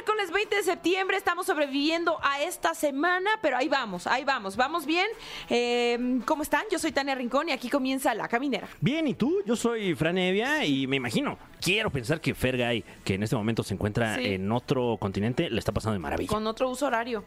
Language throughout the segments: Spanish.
Miércoles 20 de septiembre estamos sobreviviendo a esta semana, pero ahí vamos, ahí vamos, vamos bien. Eh, ¿Cómo están? Yo soy Tania Rincón y aquí comienza La Caminera. Bien, ¿y tú? Yo soy Fran Evia y me imagino, quiero pensar que Fergay, que en este momento se encuentra Sí. en otro continente, le está pasando de maravilla. Con otro uso horario.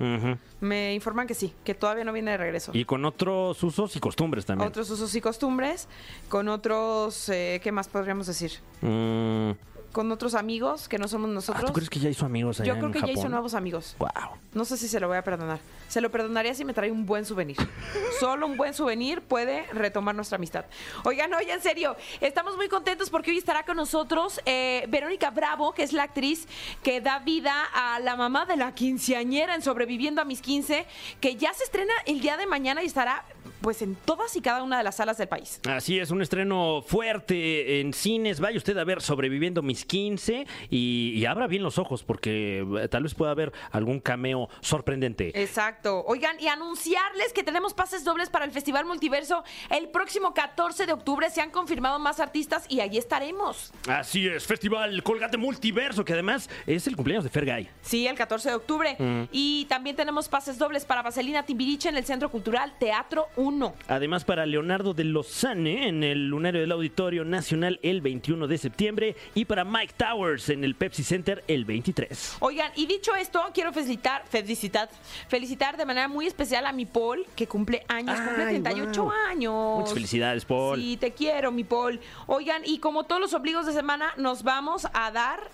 Me informan que sí, que todavía no viene de regreso. Y con otros usos y costumbres también. Otros usos y costumbres, con otros, eh, ¿qué más podríamos decir? Mm, Con otros amigos que no somos ah, nosotros. ¿Tú crees que ya hizo amigos allá Yo creo en que ya hizo nuevos amigos. Wow. No sé si se lo voy a perdonar. Se lo perdonaría si me trae un buen souvenir. Solo un buen souvenir puede retomar nuestra amistad. Oigan, oye, en serio, estamos muy contentos porque hoy estará con nosotros eh, Verónica Bravo, que es la actriz que da vida a la mamá de la quinceañera en Sobreviviendo a mis 15, que ya se estrena el día de mañana y estará pues en todas y cada una de las salas del país. Así es, un estreno fuerte en cines. Vaya usted a ver Sobreviviendo mis 15 y, y abra bien los ojos porque eh, tal vez pueda haber algún cameo sorprendente. Exacto. Oigan, y anunciarles que tenemos pases dobles para el Festival Multiverso el próximo 14 de octubre. Se han confirmado más artistas y allí estaremos. Así es, Festival Colgate Multiverso, que además es el cumpleaños de Fergay. Sí, el 14 de octubre. Y también tenemos pases dobles para Vaselina Timbiriche en el Centro Cultural Teatro 1. Además, para Leonardo de Lozane en el Lunario del Auditorio Nacional el 21 de septiembre y para Mike Towers en el Pepsi Center el 23. Oigan, y dicho esto, quiero felicitar, felicitar, felicitar de manera muy especial a mi Paul, que cumple años, cumple Ay, 38 wow. años. Muchas felicidades, Paul. Sí, te quiero, mi Paul. Oigan, y como todos los ombligos de semana, nos vamos a dar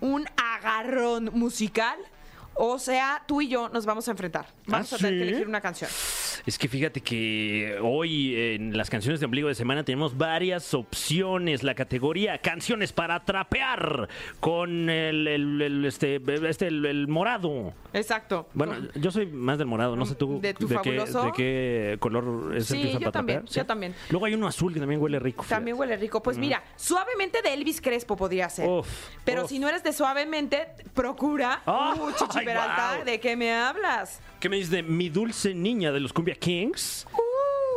un agarrón musical. O sea, tú y yo nos vamos a enfrentar. Vamos ¿Ah, a tener que elegir una canción. Es que fíjate que hoy en las canciones de ombligo de semana tenemos varias opciones. La categoría canciones para trapear con el, el- el- este, este el, el morado. Exacto. Bueno, yo soy más del morado, no sé tú ¿De tu qué, de qué color es el Sí, que usan yo para también, trapear. yo también. Luego hay uno azul que también huele rico. fíjate. También huele rico. Pues mira, suavemente de Elvis Crespo podría ser. Uf, Pero uf. si no eres de suavemente, procura. Ah, uh, Chichi ay, Peralta. ¿de qué me hablas? ¿Qué me dices de Mi Dulce Niña de los Cumbia Kings? Uf,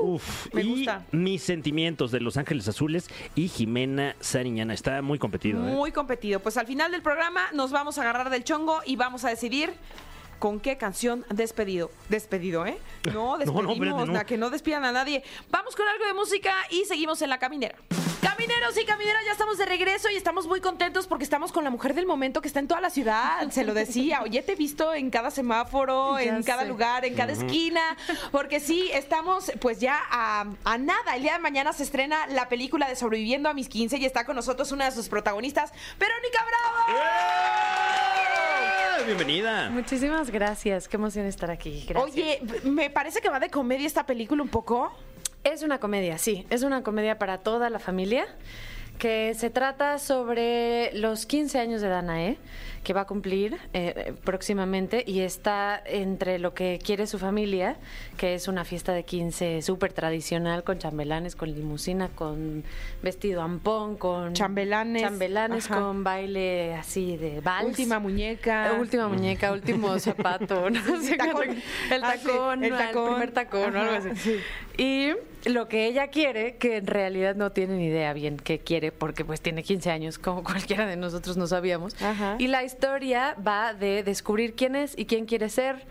Uh, me y gusta. Mis Sentimientos de Los Ángeles Azules y Jimena Sariñana. Está muy competido. ¿eh? Muy competido. Pues al final del programa nos vamos a agarrar del chongo y vamos a decidir con qué canción despedido. Despedido, ¿eh? No, No, no, despedimos, espérate, no. na- que no despidan a nadie. Vamos con algo de música y seguimos en la caminera. Camineros y camineras, ya estamos de regreso y estamos muy contentos porque estamos con la mujer del momento que está en toda la ciudad. Se lo decía, oye, te he visto en cada semáforo, Ya en cada sé. lugar, en cada esquina, porque sí, estamos pues ya a, a nada. El día de mañana se estrena la película de Sobreviviendo a mis 15 y está con nosotros una de sus protagonistas, Verónica Bravo. ¡Eh! Bienvenida. Muchísimas gracias, qué emoción estar aquí. Gracias. Oye, me parece que va de comedia esta película un poco. Es una comedia, sí, es una comedia para toda la familia que se trata sobre los 15 años de Danae, que va a cumplir eh, próximamente y está entre lo que quiere su familia, que es una fiesta de 15 súper tradicional con chambelanes, con limusina, con vestido ampón, con Chambelanes, chambelanes ajá. con baile así de vals. Última muñeca. Eh, Última muñeca, último zapato, no sé Tacón. El Ah, sí, tacón, el el, tacón. primer tacón o algo así. sí. Y lo que ella quiere, que en realidad no tiene ni idea bien qué quiere, porque pues tiene 15 años, como cualquiera de nosotros no sabíamos. Ajá. Y la historia va de descubrir quién es y quién quiere ser.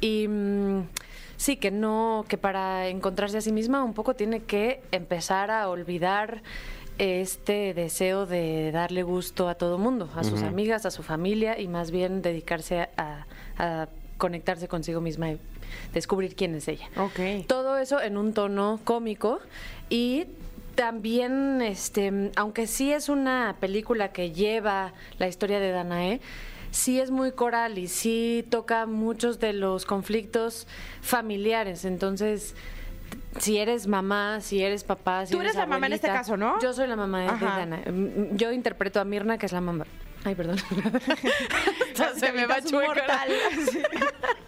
Y mm, sí, que no, que para encontrarse a sí misma un poco tiene que empezar a olvidar este deseo de darle gusto a todo mundo, a sus amigas, a su familia y más bien dedicarse a, a conectarse consigo misma y descubrir quién es ella. Ok. Todo eso en un tono cómico y también, este, aunque sí es una película que lleva la historia de Danae, sí es muy coral y sí toca muchos de los conflictos familiares. Entonces, si eres mamá, si eres papá, si Tú eres la mamá en este caso, ¿no? Yo soy la mamá de, de. Danae. Mm, Yo interpreto a Mirna, que es la mamá. Ay, perdón. se me va chueca.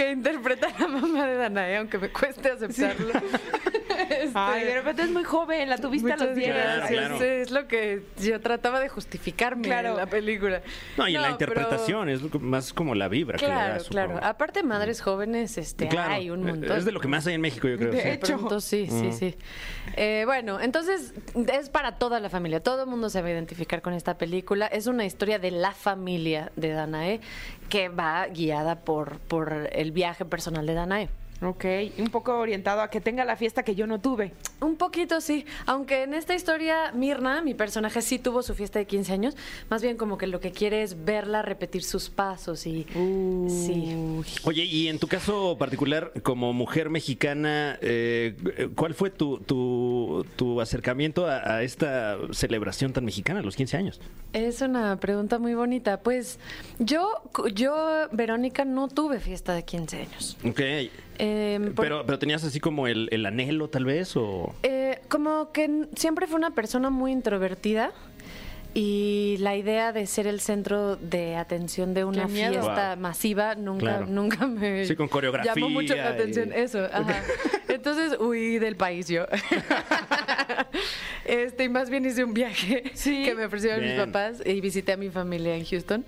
que interpreta a la mamá de Danae, aunque me cueste aceptarlo. Este, Ay, de repente es muy joven, la tuviste a los Muchas 10. gracias. Claro, claro. Es lo que yo trataba de justificarme Claro. en la película. No, y en la pero- interpretación es más como la vibra que le da, Claro, claro. Aparte, madres jóvenes, este, Claro, hay un montón. Es de lo que más hay en México, yo creo. De sí. hecho. Pronto sí, sí, sí. Eh, bueno, entonces es para toda la familia. Todo el mundo se va a identificar con esta película. Es una historia de la familia de Danae que va guiada por, por el viaje personal de Danae. Ok, un poco orientado a que tenga la fiesta que yo no tuve. Un poquito sí, aunque en esta historia Mirna, mi personaje, sí tuvo su fiesta de 15 años, más bien como que lo que quiere es verla repetir sus pasos y sí. Oye, y en tu caso particular, como mujer mexicana, eh, ¿cuál fue tu, tu, tu acercamiento a, a esta celebración tan mexicana, los 15 años? Es una pregunta muy bonita. Pues yo, yo, Verónica, no tuve fiesta de 15 años. Ok. Em, por- Pero, pero tenías así como el, el anhelo, tal vez, o... Eh, como que siempre fue una persona muy introvertida y la idea de ser el centro de atención de una fiesta Wow. masiva nunca, Claro. nunca me Sí, con coreografía llamó mucho la y- atención. Eso, ajá. Entonces huí del país yo. Este, y más bien hice un viaje Sí. que me ofrecieron mis Bien. papás y visité a mi familia en Houston.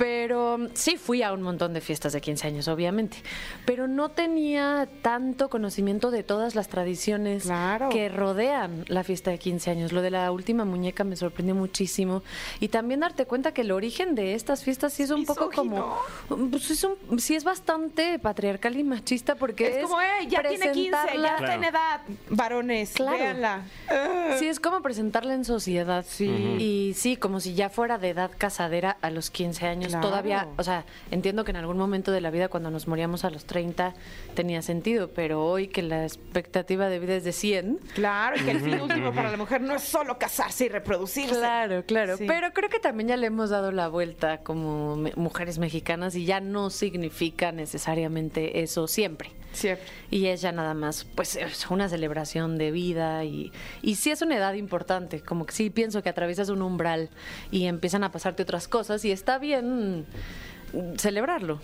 Pero mm, sí fui a un montón de fiestas de 15 años, obviamente. Pero no tenía tanto conocimiento de todas las tradiciones Claro. que rodean la fiesta de 15 años. Lo de la última muñeca me sorprendió muchísimo. Y también darte cuenta que el origen de estas fiestas sí es un poco como... Pues es un- sí es bastante patriarcal y machista porque es, Es, como, eh, ya tiene 15, ya presentarla- está en edad. Varones, Claro. véanla. Sí, es como presentarla en sociedad. Sí. Y sí, como si ya fuera de edad casadera a los 15 años. Claro. Todavía, o sea, entiendo que en algún momento de la vida, cuando nos moríamos a los 30, tenía sentido, pero hoy que la expectativa de vida es de 100. Claro, y que el fin último para la mujer no es solo casarse y reproducirse. Claro, claro. Sí. Pero creo que también ya le hemos dado la vuelta como mujeres mexicanas y ya no significa necesariamente eso siempre. Siempre. Y es ya nada más, pues es una celebración de vida y, y sí es una edad importante, como que sí pienso que atraviesas un umbral y empiezan a pasarte otras cosas y está bien celebrarlo.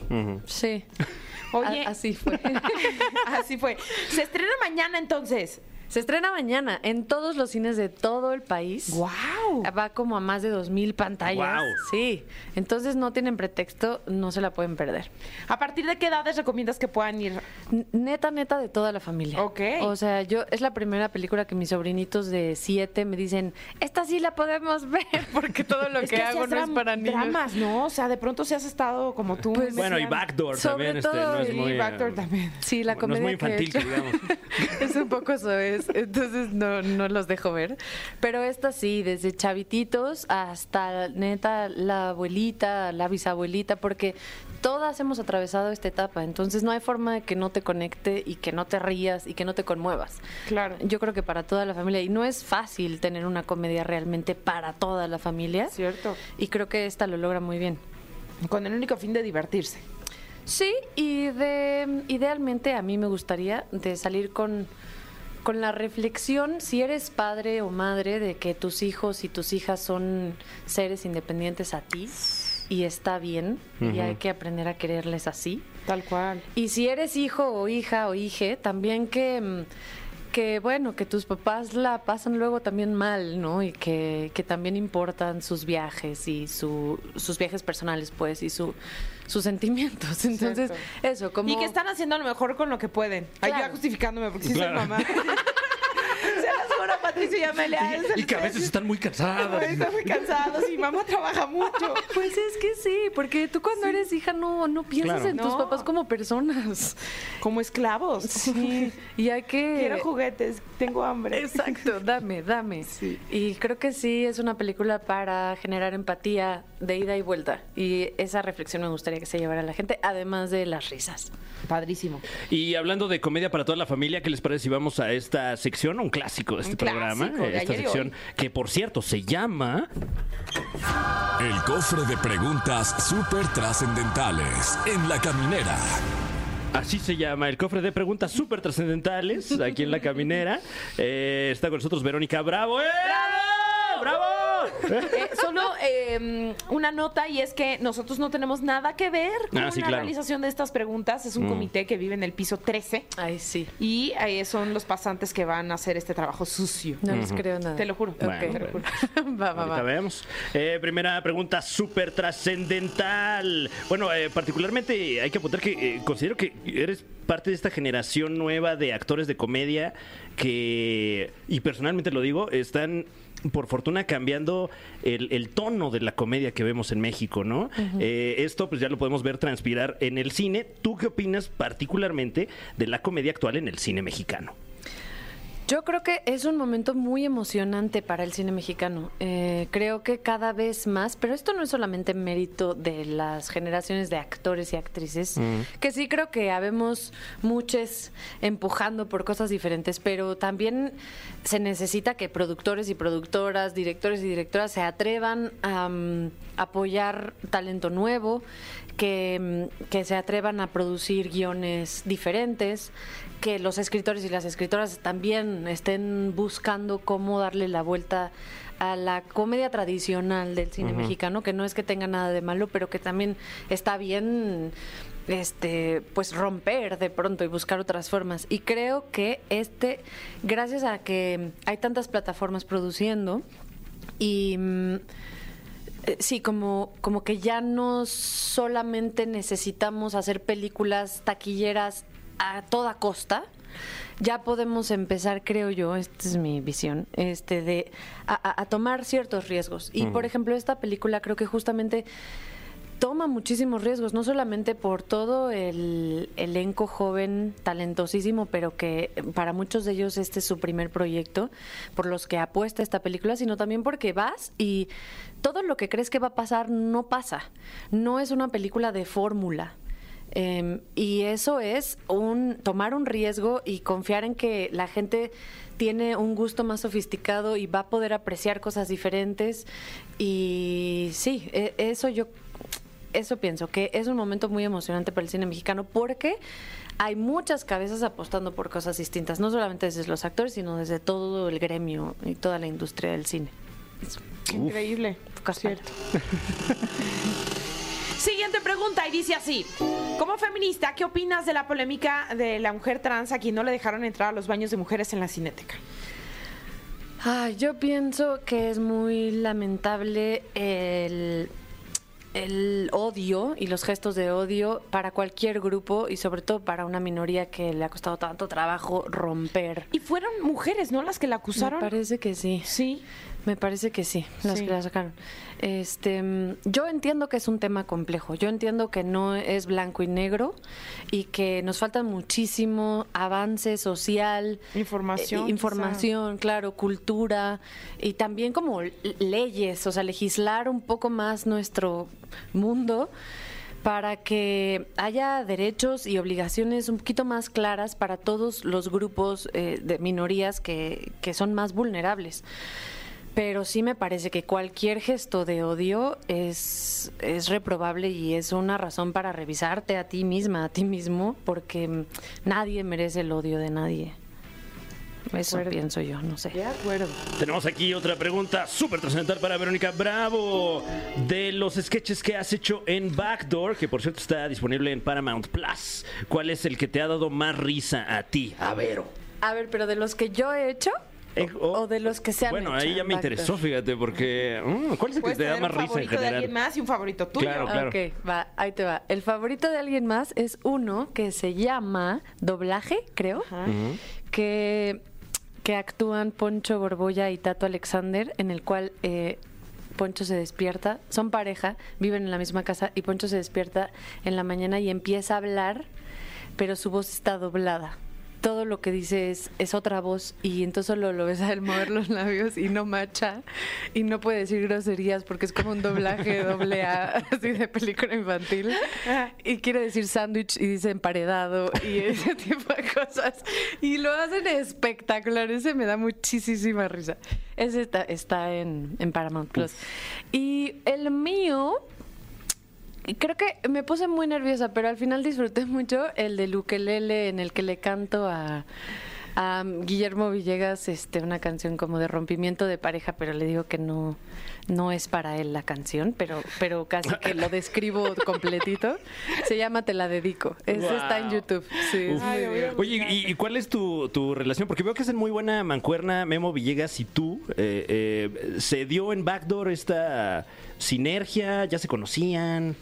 Sí. Oye. A- así fue. Así fue. Se estrena mañana entonces. Se estrena mañana en todos los cines de todo el país. ¡Wow! Va como a más de 2.000 pantallas. Guau. Sí. Entonces no tienen pretexto, no se la pueden perder. ¿A partir de qué edades recomiendas que puedan ir? N- Neta, neta de toda la familia. Ok. O sea, yo es la primera película que mis sobrinitos de siete me dicen, esta sí la podemos ver porque todo lo Es que, que hago no es para niños. dramas, ¿no? O sea, de pronto si has estado como tú. Pues, Bueno, y. Backdoor Sobre también, este, no todo, es y muy... Backdoor también. Sí, la no comedia es muy que he infantil, que hecho digamos. es un poco soez, entonces no, no los dejo ver. Pero esta sí, desde chavititos hasta neta la abuelita, la bisabuelita, porque todas hemos atravesado esta etapa, entonces no hay forma de que no te conecte y que no te rías y que no te conmuevas. Claro. Yo creo que para toda la familia, y no es fácil tener una comedia realmente para toda la familia, Cierto. y creo que esta lo logra muy bien. Con el único fin de divertirse. Sí, y de idealmente a mí me gustaría de salir con, con la reflexión, si eres padre o madre, de que tus hijos y tus hijas son seres independientes a ti y está bien y hay que aprender a quererles así. Tal cual. Y si eres hijo o hija o hije, también que, mm, que bueno, que tus papás la pasan luego también mal, ¿no? Y que, que también importan sus viajes y su, sus viajes personales, pues, y su, sus sentimientos. Entonces, Cierto. eso, como... Y que están haciendo lo mejor con lo que pueden. Yo Claro. ya justificándome porque sí Claro. soy mamá. Se las juro, Patricia y Amelia. es el Y que a veces están muy cansadas. Están muy cansados y mamá trabaja mucho. Pues es que sí, porque tú cuando eres hija no, no piensas Claro. en tus No. papás como personas. Como esclavos. Sí, y hay que... Quiero juguetes, tengo hambre. Exacto, dame, dame. Sí. Y creo que sí es una película para generar empatía de ida y vuelta. Y esa reflexión me gustaría que se llevara a la gente, además de las risas. Padrísimo. Y hablando de comedia para toda la familia, ¿qué les parece si vamos a esta sección, un clásico de este Un programa? De esta sección que, por cierto, se llama... El cofre de preguntas súper trascendentales en la caminera. Así se llama, el cofre de preguntas súper trascendentales aquí en La Caminera. Eh, está con nosotros Verónica Bravo. ¡Eh! ¡Bravo! Eh, solo eh, una nota y es que nosotros no tenemos nada que ver con Ah, sí, la claro. realización de estas preguntas. Es un comité que vive en el piso 13 Ay, sí. y eh, son los pasantes que van a hacer este trabajo sucio. No les creo nada. Te lo juro. Bueno, te lo bueno. juro. va, va, Ahorita va. vemos. Eh, primera pregunta súper trascendental. Bueno, eh, particularmente hay que apuntar que eh, considero que eres parte de esta generación nueva de actores de comedia que, y personalmente lo digo, están por fortuna cambiando el, el tono de la comedia que vemos en México, ¿no? Eh, esto pues ya lo podemos ver transpirar en el cine. ¿Tú qué opinas particularmente de la comedia actual en el cine mexicano? Yo creo que es un momento muy emocionante para el cine mexicano. Eh, creo que cada vez más, pero esto no es solamente mérito de las generaciones de actores y actrices, que sí creo que habemos muchos empujando por cosas diferentes, pero también se necesita que productores y productoras, directores y directoras se atrevan a mm, apoyar talento nuevo, que, mm, que se atrevan a producir guiones diferentes, que los escritores y las escritoras también estén buscando cómo darle la vuelta a la comedia tradicional del cine mexicano, que no es que tenga nada de malo, pero que también está bien este pues romper de pronto y buscar otras formas. Y creo que este, gracias a que hay tantas plataformas produciendo y mm, eh, Sí, como, como que ya no solamente necesitamos hacer películas taquilleras a toda costa, ya podemos empezar, creo yo, esta es mi visión, este de a, tomar ciertos riesgos. Y por ejemplo, esta película creo que justamente toma muchísimos riesgos, no solamente por todo el elenco joven, talentosísimo, pero que para muchos de ellos este es su primer proyecto, por los que apuesta esta película, sino también porque vas y todo lo que crees que va a pasar no pasa. No es una película de fórmula. Eh, y eso es un tomar un riesgo y confiar en que la gente tiene un gusto más sofisticado y va a poder apreciar cosas diferentes. Y sí, e- eso yo eso pienso que es un momento muy emocionante para el cine mexicano porque hay muchas cabezas apostando por cosas distintas, no solamente desde los actores, sino desde todo el gremio y toda la industria del cine. Increíble. Pocas Cierto. Siguiente pregunta y dice así. Como feminista, ¿qué opinas de la polémica de la mujer trans a quien no le dejaron entrar a los baños de mujeres en la cineteca? Ay, yo pienso que es muy lamentable el, el odio y los gestos de odio para cualquier grupo y sobre todo para una minoría que le ha costado tanto trabajo romper. Y fueron mujeres, ¿no? Las que la Me acusaron. parece que sí. Sí. Me parece que sí, las Sí. que la sacaron. Este, mm, yo entiendo que es un tema complejo. Yo entiendo que no es blanco y negro y que nos falta muchísimo avance social, Información, eh, información, claro, cultura y también como leyes, o sea, legislar un poco más nuestro mundo para que haya derechos y obligaciones un poquito más claras para todos los grupos eh, de minorías que, que son más vulnerables. Pero sí me parece que cualquier gesto de odio es, es reprobable y es una razón para revisarte a ti misma, a ti mismo, porque nadie merece el odio de nadie. Eso acuerdo. pienso yo, no sé. De acuerdo. Tenemos aquí otra pregunta súper trascendental para Verónica Bravo. De los sketches que has hecho en Backdoor, que por cierto está disponible en Paramount Plus, ¿cuál es el que te ha dado más risa a ti, a Vero? A ver, pero de los que yo he hecho Eh, o, o de los que se han Bueno, ahí ya me interesó, fíjate, porque. mm, ¿Cuál es el que te da más un risa en favorito de alguien general? más y un favorito tuyo. Claro, claro. Ok, va, ahí te va. El favorito de alguien más es uno que se llama Doblaje, creo, Ajá. que, que actúan Poncho Borbolla y Tato Alexander, en el cual eh, Poncho se despierta, son pareja, viven en la misma casa y Poncho se despierta en la mañana y empieza a hablar, pero su voz está doblada. Todo lo que dice es, es otra voz y entonces solo lo ves a él mover los labios y no macha y no puede decir groserías porque es como un doblaje doble A así de película infantil y quiere decir sándwich y dice emparedado y ese tipo de cosas y lo hacen espectacular, ese me da muchísima risa. Ese está, está en, en Paramount Plus. Y el mío Creo que me puse muy nerviosa, pero al final disfruté mucho el del ukelele en el que le canto a, A Guillermo Villegas, este, una canción como de rompimiento de pareja, pero le digo que no, no es para él la canción, pero, pero casi que lo describo completito. Se llama Te la dedico. Ese está en Wow. YouTube. Sí, es Ay. Oye, ¿y, y cuál es tu, tu relación? Porque veo que hacen muy buena mancuerna Memo Villegas y tú. Eh, eh, ¿Se dio en Backdoor esta sinergia? ¿Ya se conocían?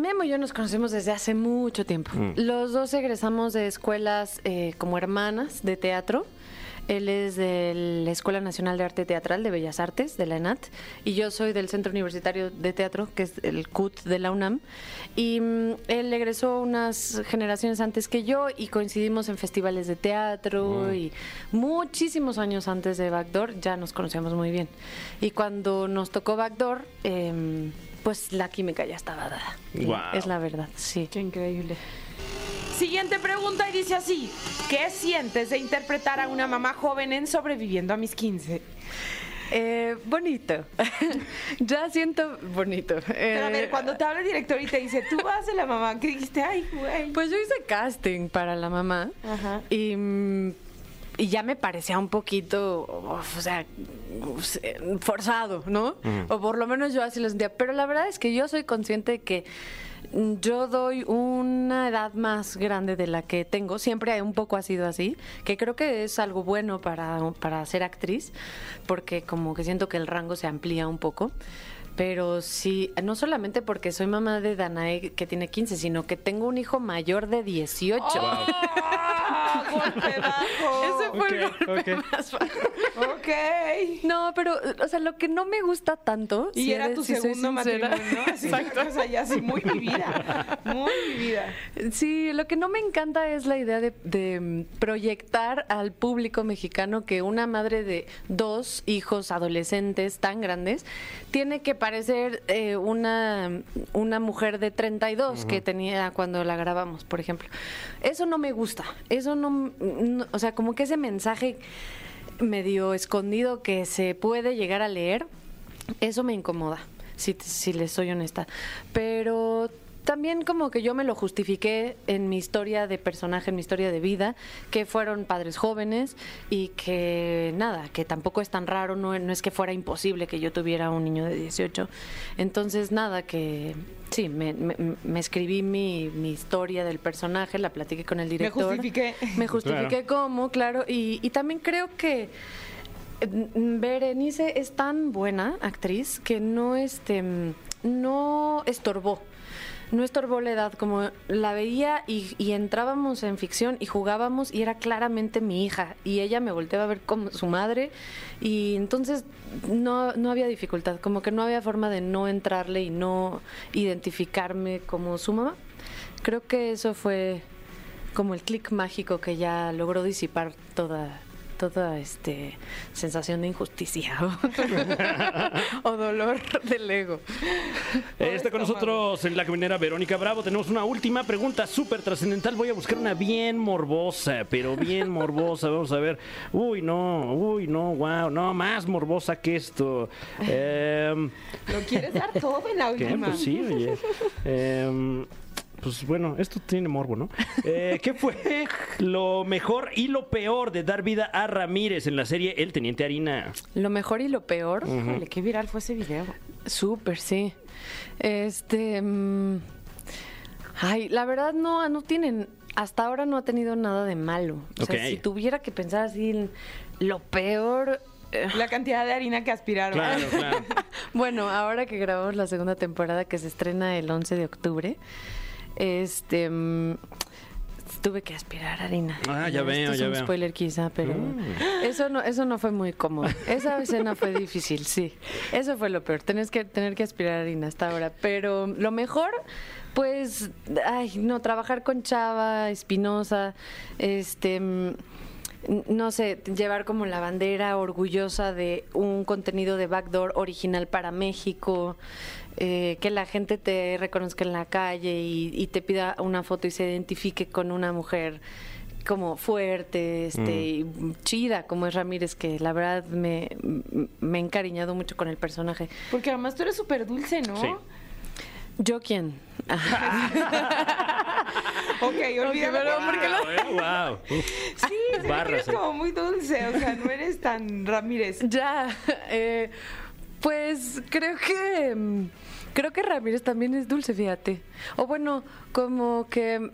Memo y yo nos conocemos desde hace mucho tiempo. Mm. Los dos egresamos de escuelas eh, como hermanas de teatro. Él es de la Escuela Nacional de Arte Teatral de Bellas Artes, de la ENAT, y yo soy del Centro Universitario de Teatro, que es el CUT de la UNAM. Y mm, él egresó unas generaciones antes que yo y coincidimos en festivales de teatro y muchísimos años antes de Backdoor ya nos conocíamos muy bien. Y cuando nos tocó Backdoor, em, pues la química ya estaba dada. Es la verdad, sí. Qué increíble. Siguiente pregunta y dice así: ¿Qué sientes de interpretar a una mamá joven en Sobreviviendo a mis 15? Eh, bonito. ya siento bonito. Pero a ver, Eh, cuando te habla el director y te dice, tú vas de la mamá, ¿qué dijiste? Ay, güey. Pues yo hice casting para la mamá Ajá. y, mm, y ya me parecía un poquito, o sea, uf, forzado, ¿no? O por lo menos yo así lo sentía. Pero la verdad es que yo soy consciente de que yo doy una edad más grande de la que tengo. Siempre un poco ha sido así, que creo que es algo bueno para, para ser actriz, porque como que siento que el rango se amplía un poco. Pero sí, no solamente porque soy mamá de Danae que tiene 15, sino que tengo un hijo mayor de 18. ¡Ah! ¡Golpe bajo! Ese fue el Ok, golpe ok. más bajo. Ok. No, pero, o sea, lo que no me gusta tanto. Y si era eres- tu si segundo matrimonio, ¿no? Exacto. O sea, ya así, muy vivida. Muy vivida. Sí, lo que no me encanta es la idea de, de, proyectar al público mexicano que una madre de dos hijos adolescentes tan grandes tiene que parecer eh, una, una mujer de 32 que tenía cuando la grabamos, por ejemplo. Eso no me gusta. Eso no, no- o sea, como que ese mensaje medio escondido que se puede llegar a leer, eso me incomoda, si, si les soy honesta. Pero también como que yo me lo justifiqué en mi historia de personaje, en mi historia de vida, que fueron padres jóvenes y que nada, que tampoco es tan raro, no, no es que fuera imposible que yo tuviera un niño de 18. Entonces nada, que sí, me, me- me escribí mi, mi historia del personaje, la platiqué con el director. justifiqué. Me justifiqué cómo, claro, y, y también creo que mm, Berenice es tan buena actriz que no este mm, no estorbó. No estorbó la edad, como la veía y, y entrábamos en ficción y jugábamos y era claramente mi hija y ella me volteaba a ver como su madre y entonces no, no había dificultad, como que no había forma de no entrarle y no identificarme como su mamá. Creo que eso fue como el clic mágico que ya logró disipar toda toda este sensación de injusticia o, o dolor del ego. Está con nosotros en la caminera Verónica Bravo. Tenemos una última pregunta súper trascendental. Voy a buscar una bien morbosa, pero bien morbosa. Vamos a ver. Uy, no, uy, no, wow, no, más morbosa que esto. Em, Lo quieres dar todo en la última. Pues sí, oye. Em, pues bueno, esto tiene morbo, ¿no? Eh, ¿Qué fue lo mejor y lo peor de dar vida a Ramírez en la serie El Teniente Harina? Lo mejor y lo peor, Híjole, qué viral fue ese video. súper, sí. Este, mm, ay, la verdad no, no tienen, hasta ahora no ha tenido nada de malo. O sea, Ok. si tuviera que pensar así, en lo peor, eh, La cantidad de harina que aspiraron. Claro, claro. Bueno, ahora que grabamos la segunda temporada que se estrena el 11 de octubre, este mm, tuve que aspirar harina. Ah, ya Esto veo, es ya un veo. Mm. spoiler quizá, pero eso no eso no fue muy cómodo. Esa escena fue difícil, sí. Eso fue lo peor, tener que tener que aspirar harina hasta ahora, pero lo mejor pues ay, no trabajar con Chava Espinosa, este mm, no sé, llevar como la bandera orgullosa de un contenido de Backdoor original para México, eh, que la gente te reconozca en la calle y, y te pida una foto y se identifique con una mujer como fuerte, este, y chida, como es Ramírez, que la verdad me, me he encariñado mucho con el personaje. Porque además tú eres súper dulce, ¿no? Sí. ¿Yo quién? Ok, olvídalo. pero por- ¿por qué lo- Wow, wow. Uf. Sí, Barras, eres eh. como muy dulce, o sea, no eres tan Ramírez. Ya, eh, pues creo que mm, creo que Ramírez también es dulce, fíjate. O bueno, como que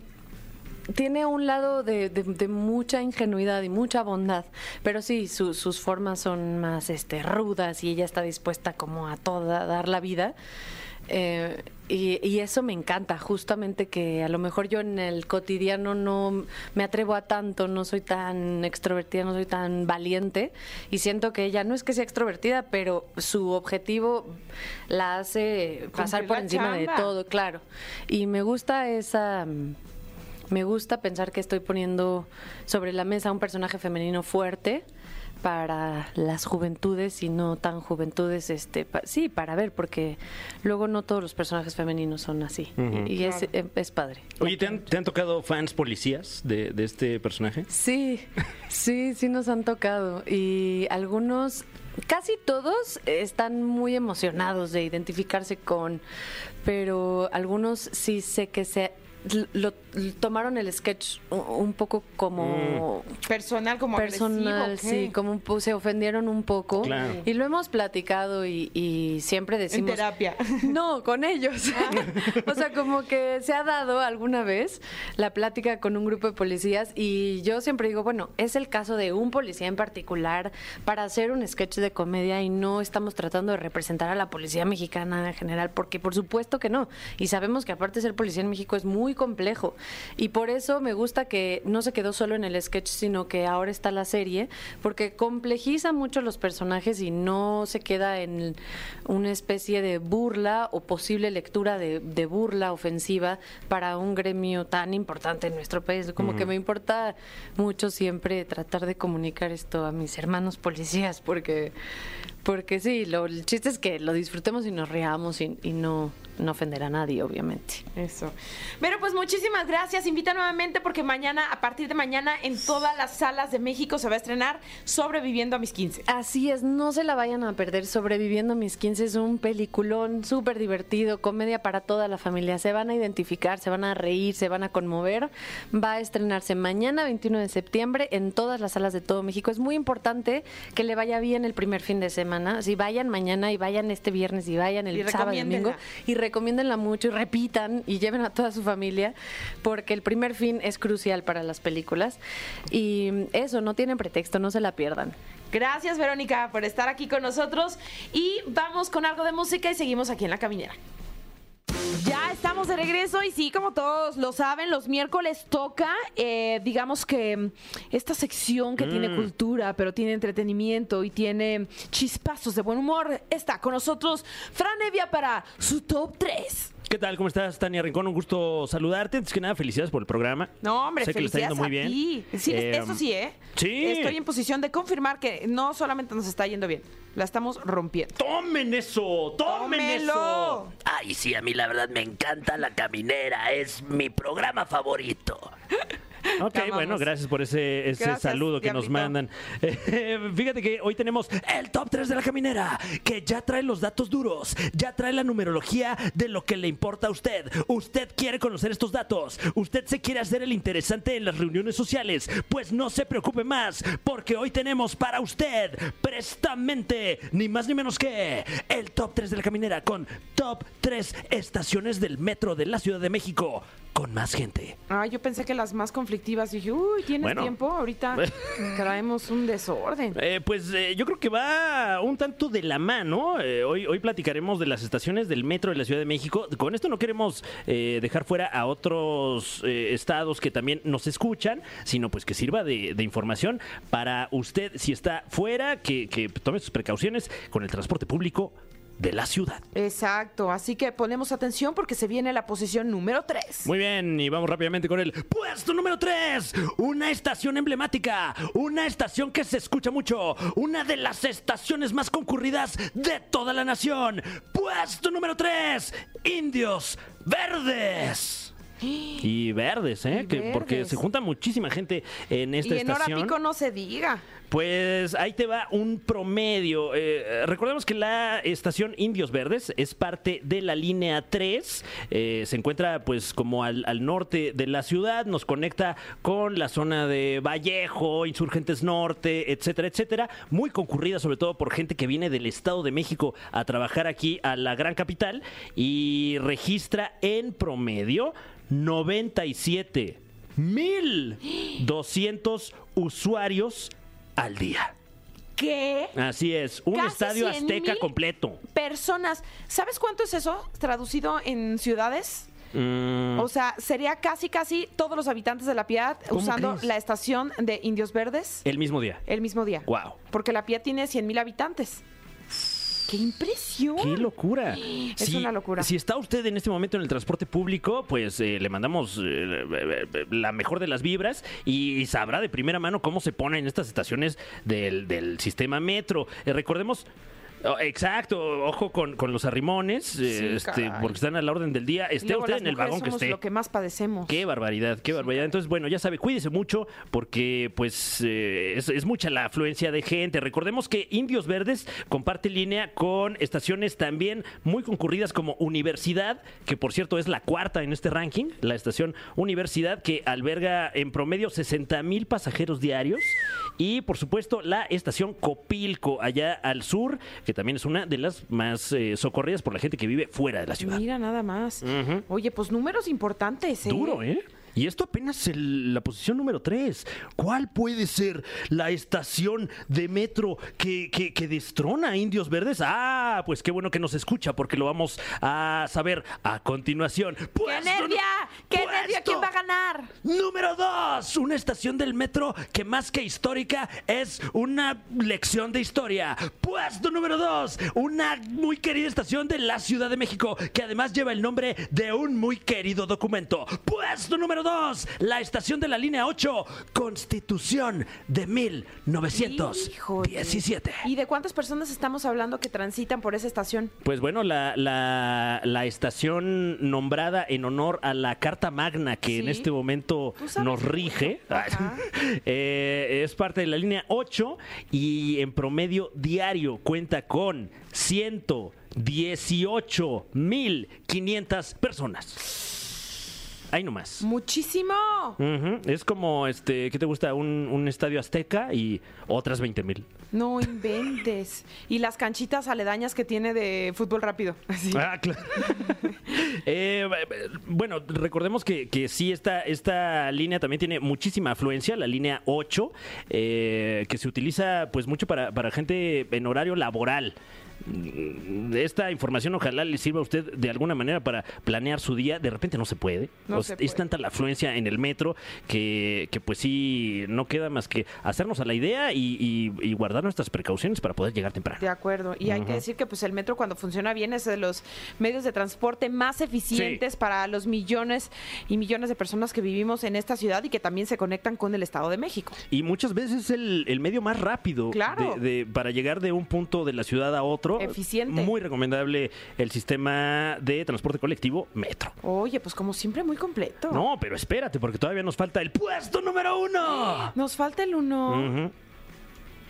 tiene un lado de, de- de mucha ingenuidad y mucha bondad, pero sí, su- sus formas son más este, rudas y ella está dispuesta como a toda dar la vida. Eh, y, y eso me encanta, justamente que a lo mejor yo en el cotidiano no me atrevo a tanto, no soy tan extrovertida, no soy tan valiente y siento que ella no es que sea extrovertida, pero su objetivo la hace pasar por encima de todo, claro. Y me gusta esa... Me gusta pensar que estoy poniendo sobre la mesa un personaje femenino fuerte para las juventudes y no tan juventudes, este, pa- sí, para ver, porque luego no todos los personajes femeninos son así. Y, y es, eh, es padre. Oye, ¿te han, te han tocado fans policías de, de este personaje? Sí, sí, sí nos han tocado. Y algunos, casi todos, están muy emocionados de identificarse con, pero algunos sí sé que se lo, lo tomaron el sketch un, poco como Personal como personal, agresivo, sí, como un se ofendieron un poco. Claro. Y lo hemos platicado y, y siempre En decimos... terapia. No, con ellos. o sea, como que se ha dado alguna vez la plática con un grupo de policías y yo siempre digo, bueno, es el caso de un policía en particular para hacer un sketch de comedia y no estamos tratando de representar a la policía mexicana en general, porque por supuesto que no. Y sabemos que aparte de ser policía en México es muy complejo. Y por eso me gusta que no se quedó solo en el sketch, sino que ahora está la serie, porque complejiza mucho los personajes y no se queda en una especie de burla o posible lectura de, de burla ofensiva para un gremio tan importante en nuestro país. Como que me importa mucho siempre tratar de comunicar esto a mis hermanos policías, porque, porque sí, lo, el chiste es que lo disfrutemos y nos riamos y, y no, no ofender a nadie, obviamente. Eso. Pero pues muchísimas gracias. Invita nuevamente porque mañana, a partir de mañana, en todas las salas de México se va a estrenar Sobreviviendo a mis 15. Así es, no se la vayan a perder. Sobreviviendo a mis 15 es un peliculón súper divertido, comedia para toda la familia. Se van a identificar, se van a reír, se van a conmover. Va a estrenarse mañana, 21 de septiembre, en todas las salas de todo México. Es muy importante que le vaya bien el primer fin de semana. Si vayan mañana y vayan este viernes y vayan el Y sábado y domingo y recomiéndenla mucho y repitan y lleven a toda su familia porque el primer fin es crucial para las películas. Y eso, no tienen pretexto, no se la pierdan. Gracias, Verónica, por estar aquí con nosotros. Y vamos con algo de música y seguimos aquí en la caminera. Ya estamos de regreso y sí, como todos lo saben, los miércoles toca, eh, digamos que mm, esta sección que tiene cultura, pero tiene entretenimiento y tiene chispazos de buen humor. Está con nosotros Fran Evia para su top 3. ¿Qué tal? ¿Cómo estás, Tania Rincón? Un gusto saludarte. Antes que nada, felicidades por el programa. No, hombre, sé que le está yendo muy bien. Sí, Eh, eso sí, ¿eh? sí. Estoy en posición de confirmar que no solamente nos está yendo bien, la estamos rompiendo. ¡Tomen eso! ¡Tomen ¡Tómenlo! eso! Ay, sí, a mí la verdad me encanta La Caminera, es mi programa favorito. Ok, bueno, gracias por ese, ese Gracias, saludo que nos mandan. Eh, fíjate que hoy tenemos el top 3 de la caminera, que ya trae los datos duros, ya trae la numerología de lo que le importa a usted. Usted quiere conocer estos datos, usted se quiere hacer el interesante en las reuniones sociales, pues no se preocupe más, porque hoy tenemos para usted prestamente, ni más ni menos que el top 3 de la caminera con top 3 estaciones del metro de la Ciudad de México con más gente. Ah, yo pensé que las más conflictivas. Dije, uy, ¿tienes Bueno. tiempo? Ahorita traemos un desorden. Eh, pues eh, yo creo que va un tanto de la mano. Eh, hoy, hoy platicaremos de las estaciones del metro de la Ciudad de México. Con esto no queremos eh, dejar fuera a otros estados que también nos escuchan, sino pues que sirva de, de información para usted si está fuera, que, que tome sus precauciones con el transporte público de la ciudad. Exacto, así que ponemos atención porque se viene la posición número 3. Muy bien, y vamos rápidamente con el puesto número 3. Una estación emblemática, una estación que se escucha mucho, una de las estaciones más concurridas de toda la nación. Puesto número 3, Indios Verdes. Y verdes, ¿eh? Y Que- porque se junta muchísima gente en esta y en hora estación. pico no se diga. Pues ahí te va un promedio. Eh, recordemos que la estación Indios Verdes es parte de la línea 3. Eh, se encuentra pues como al, al norte de la ciudad. Nos conecta con la zona de Vallejo, Insurgentes Norte, etcétera, etcétera. Muy concurrida sobre todo por gente que viene del Estado de México a trabajar aquí a la gran capital y registra en promedio 97 mil 200 usuarios al día. ¿Qué? Así es, un Casi estadio 100,000 azteca completo. Personas. ¿Sabes cuánto es eso traducido en ciudades? Mm, O sea, sería casi, casi todos los habitantes de La Piedad ¿Cómo usando crees? la estación de Indios Verdes el mismo día. el mismo día. Wow. Porque La Piedad tiene 100 mil habitantes. ¡Qué impresión! ¡Qué locura! Es una locura. Si está usted en este momento en el transporte público, pues eh, le mandamos eh, la mejor de las vibras y sabrá de primera mano cómo se ponen estas estaciones del, del sistema metro. Eh, recordemos. Oh, Exacto, ojo con, con los arrimones, eh, Sí, este, porque están a la orden del día. Esté luego usted en el vagón que esté. lo que más padecemos. Qué barbaridad, qué barbaridad. Entonces, bueno, ya sabe, cuídese mucho porque pues eh, es, es mucha la afluencia de gente. Recordemos que Indios Verdes comparte línea con estaciones también muy concurridas como Universidad, que por cierto es la cuarta en este ranking, la estación Universidad que alberga en promedio 60 mil pasajeros diarios. Y por supuesto la estación Copilco, allá al sur, que también es una de las más eh, socorridas por la gente que vive fuera de la ciudad. Mira nada más. Oye, pues números importantes, ¿eh? Duro, ¿eh? Y esto apenas el- la posición número 3. ¿Cuál puede ser la estación de metro que, que- que destrona a Indios Verdes? Ah, pues qué bueno que nos escucha porque lo vamos a saber a continuación. ¡Qué nervia! ¡Qué nervia! ¿Quién va a ganar? Número 2. Una estación del metro que más que histórica es una lección de historia. Puesto número 2. Una muy querida estación de la Ciudad de México que además lleva el nombre de un muy querido documento. Puesto número 2. La estación de la línea 8. Constitución de 1917. ¿Y de cuántas personas estamos hablando que transitan por esa estación? Pues bueno, la, la- la estación nombrada en honor a la Carta Magna que en este momento ¿Tú sabes nos rige eh, es parte de la línea 8 y en promedio diario cuenta con 118.500 personas. Ahí nomás. ¡Muchísimo! Ujú, Es como, este, ¿qué te gusta? Un, un estadio azteca y otras 20 mil. No inventes. Y las canchitas aledañas que tiene de fútbol rápido. Así. Ah, claro. Eh, bueno, recordemos que, que sí, esta, esta línea también tiene muchísima afluencia, la línea 8, eh, que se utiliza pues mucho para, para gente en horario laboral. Mm, Esta información ojalá le sirva a usted de alguna manera para planear su día. De repente no se puede. No O se sea, Es tanta la afluencia en el metro que, que, pues sí, no queda más que hacernos a la idea y, y- y guardar nuestras precauciones para poder llegar temprano. De acuerdo. Y hay que decir que pues el metro cuando funciona bien es de los medios de transporte más eficientes para los millones y millones de personas que vivimos en esta ciudad y que también se conectan con el Estado de México. Y muchas veces es el, el medio más rápido Claro. de- de- para llegar de un punto de la ciudad a otro. Eficiente. Muy recomendable el sistema de transporte colectivo Metro. Oye, pues como siempre muy completo. No, pero espérate, porque todavía nos falta el puesto número uno. Nos falta el uno. Ujú.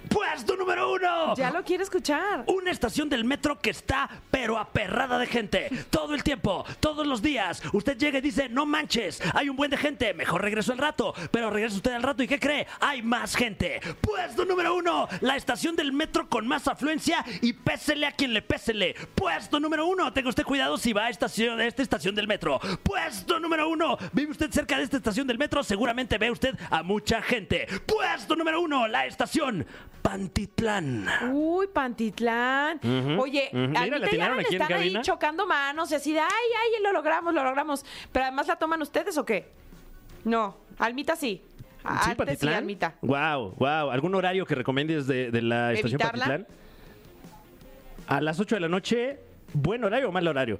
¡Puesto número uno! Ya lo quiero escuchar. Una estación del metro que está pero aperrada de gente. Todo el tiempo, todos los días. Usted llega y dice, no manches, hay un buen de gente. Mejor regreso al rato. Pero regresa usted al rato y ¿qué cree? Hay más gente. Puesto número uno, la estación del metro con más afluencia y pésele a quien le pésele. Puesto número uno, tenga usted cuidado si va a, estación, a esta estación del metro. Puesto número uno, vive usted cerca de esta estación del metro, seguramente ve usted a mucha gente. Puesto número uno, la estación Pantitlán. Uy, Pantitlán. Oye, Aaron aquí en están ahí chocando manos y así de, ay, ay, lo logramos, lo logramos. Pero además la toman ustedes o qué? No, Almita sí. ¿Sí, Antes sí? Almita. Wow, wow. ¿Algún horario que recomiendes de, de la estación ¿Evitarla? Patitlán? A las 8 de la noche, ¿buen horario o mal horario?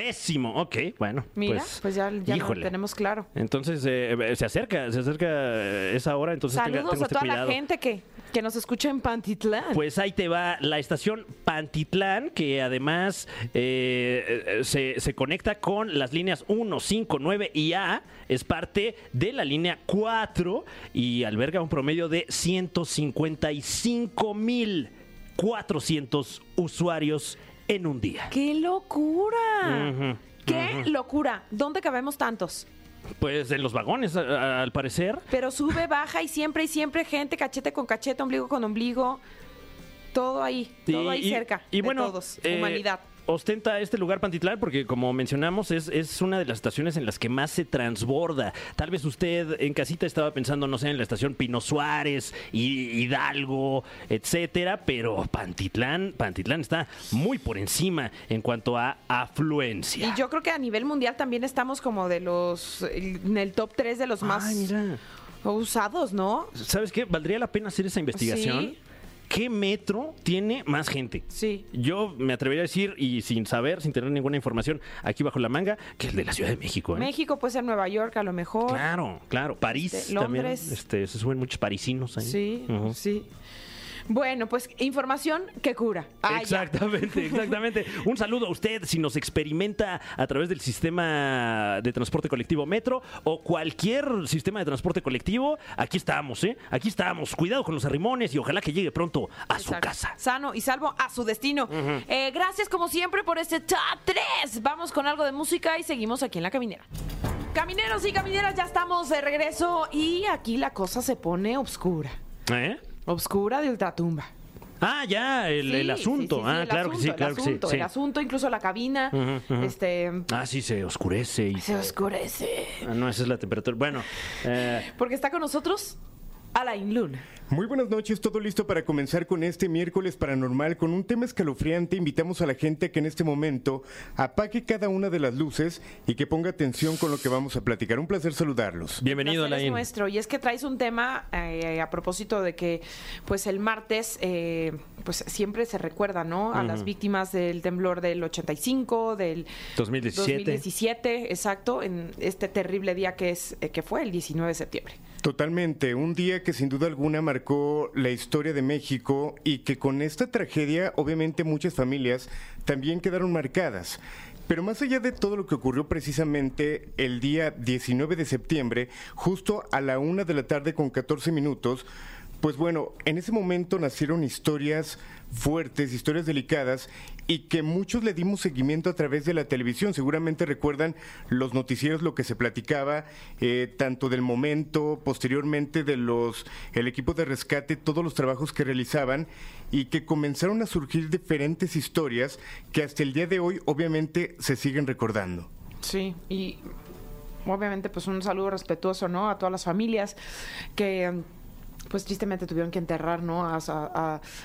Pésimo. Ok, bueno. Mira, pues, ya, ya lo tenemos claro. Entonces eh, eh, se acerca, se acerca esa hora, entonces Saludos tenga a toda cuidado. la gente que, que nos escucha en Pantitlán. Pues ahí te va la estación Pantitlán, que además eh, se, se conecta con las líneas 1, 5, 9 y A. Es parte de la línea 4 y alberga un promedio de 155 mil 400 usuarios en un día. ¡Qué locura! ¡Qué locura! ¿Dónde cabemos tantos? Pues en los vagones, a- a- al parecer. Pero sube, baja y siempre y siempre gente, cachete con cachete, ombligo con ombligo. Todo ahí, todo ahí Y- cerca y de bueno, todos. eh, Humanidad. Ostenta este lugar Pantitlán porque, como mencionamos, es, es una de las estaciones en las que más se transborda. Tal vez usted en casita estaba pensando, no sé, en la estación Pino Suárez, y Hidalgo, etcétera, pero Pantitlán, Pantitlán está muy por encima en cuanto a afluencia. Y yo creo que a nivel mundial también estamos como de los. en el top 3 de los más Ay, mira. usados, ¿no? ¿Sabes qué? Valdría la pena hacer esa investigación. Sí. ¿Qué metro tiene más gente? Sí. Yo me atrevería a decir, y sin saber, sin tener ninguna información aquí bajo la manga, que el de la Ciudad de México. ¿eh? México puede ser Nueva York a lo mejor. Claro, claro. París Este, también. Londres. Este, se suben muchos parisinos ahí. Sí, sí. Bueno, pues información que cura. Ah, ya. exactamente, exactamente. Un saludo a usted si nos experimenta a través del sistema de transporte colectivo Metro o cualquier sistema de transporte colectivo. Aquí estamos, ¿eh? Aquí estamos. Cuidado con los arrimones y ojalá que llegue pronto a su casa. Sano y salvo a su destino. Eh, gracias como siempre por este top 3. Vamos con algo de música y seguimos aquí en la caminera. Camineros y camineras, ya estamos de regreso y aquí la cosa se pone obscura. ¿Eh? Obscura de ultratumba. Ah, ya, el, asunto. sí, sí, sí, ah, el claro que sí, claro que sí, asunto, sí. El asunto, incluso la cabina, Ujú, ujú. este, Ah, sí, se oscurece. Y... se oscurece. Ah, no, esa es la temperatura. Bueno, eh, Porque está con nosotros Alain Luna. Muy buenas noches, todo listo para comenzar con este miércoles paranormal con un tema escalofriante. Invitamos a la gente a que en este momento apague cada una de las luces y que ponga atención con lo que vamos a platicar. Un placer saludarlos. bienvenido, placer es Alain. nuestro. Y es que traes un tema eh, a propósito de que, pues el martes, eh, pues siempre se recuerda, ¿no? A las víctimas del temblor del 85, del 2017. 2017, exacto, en este terrible día que es eh, que fue el 19 de septiembre. Totalmente, un día que sin duda alguna marcó la historia de México y que con esta tragedia obviamente muchas familias también quedaron marcadas. Pero más allá de todo lo que ocurrió precisamente el día 19 de septiembre, justo a la una de la tarde con 14 minutos, pues bueno, en ese momento nacieron historias fuertes, historias delicadas y que muchos le dimos seguimiento a través de la televisión. Seguramente recuerdan los noticieros, lo que se platicaba, eh, tanto del momento, posteriormente de los, el equipo de rescate, todos los trabajos que realizaban y que comenzaron a surgir diferentes historias que hasta el día de hoy obviamente se siguen recordando. Sí, y obviamente pues un saludo respetuoso, ¿no? A todas las familias que pues tristemente tuvieron que enterrar, ¿no? A,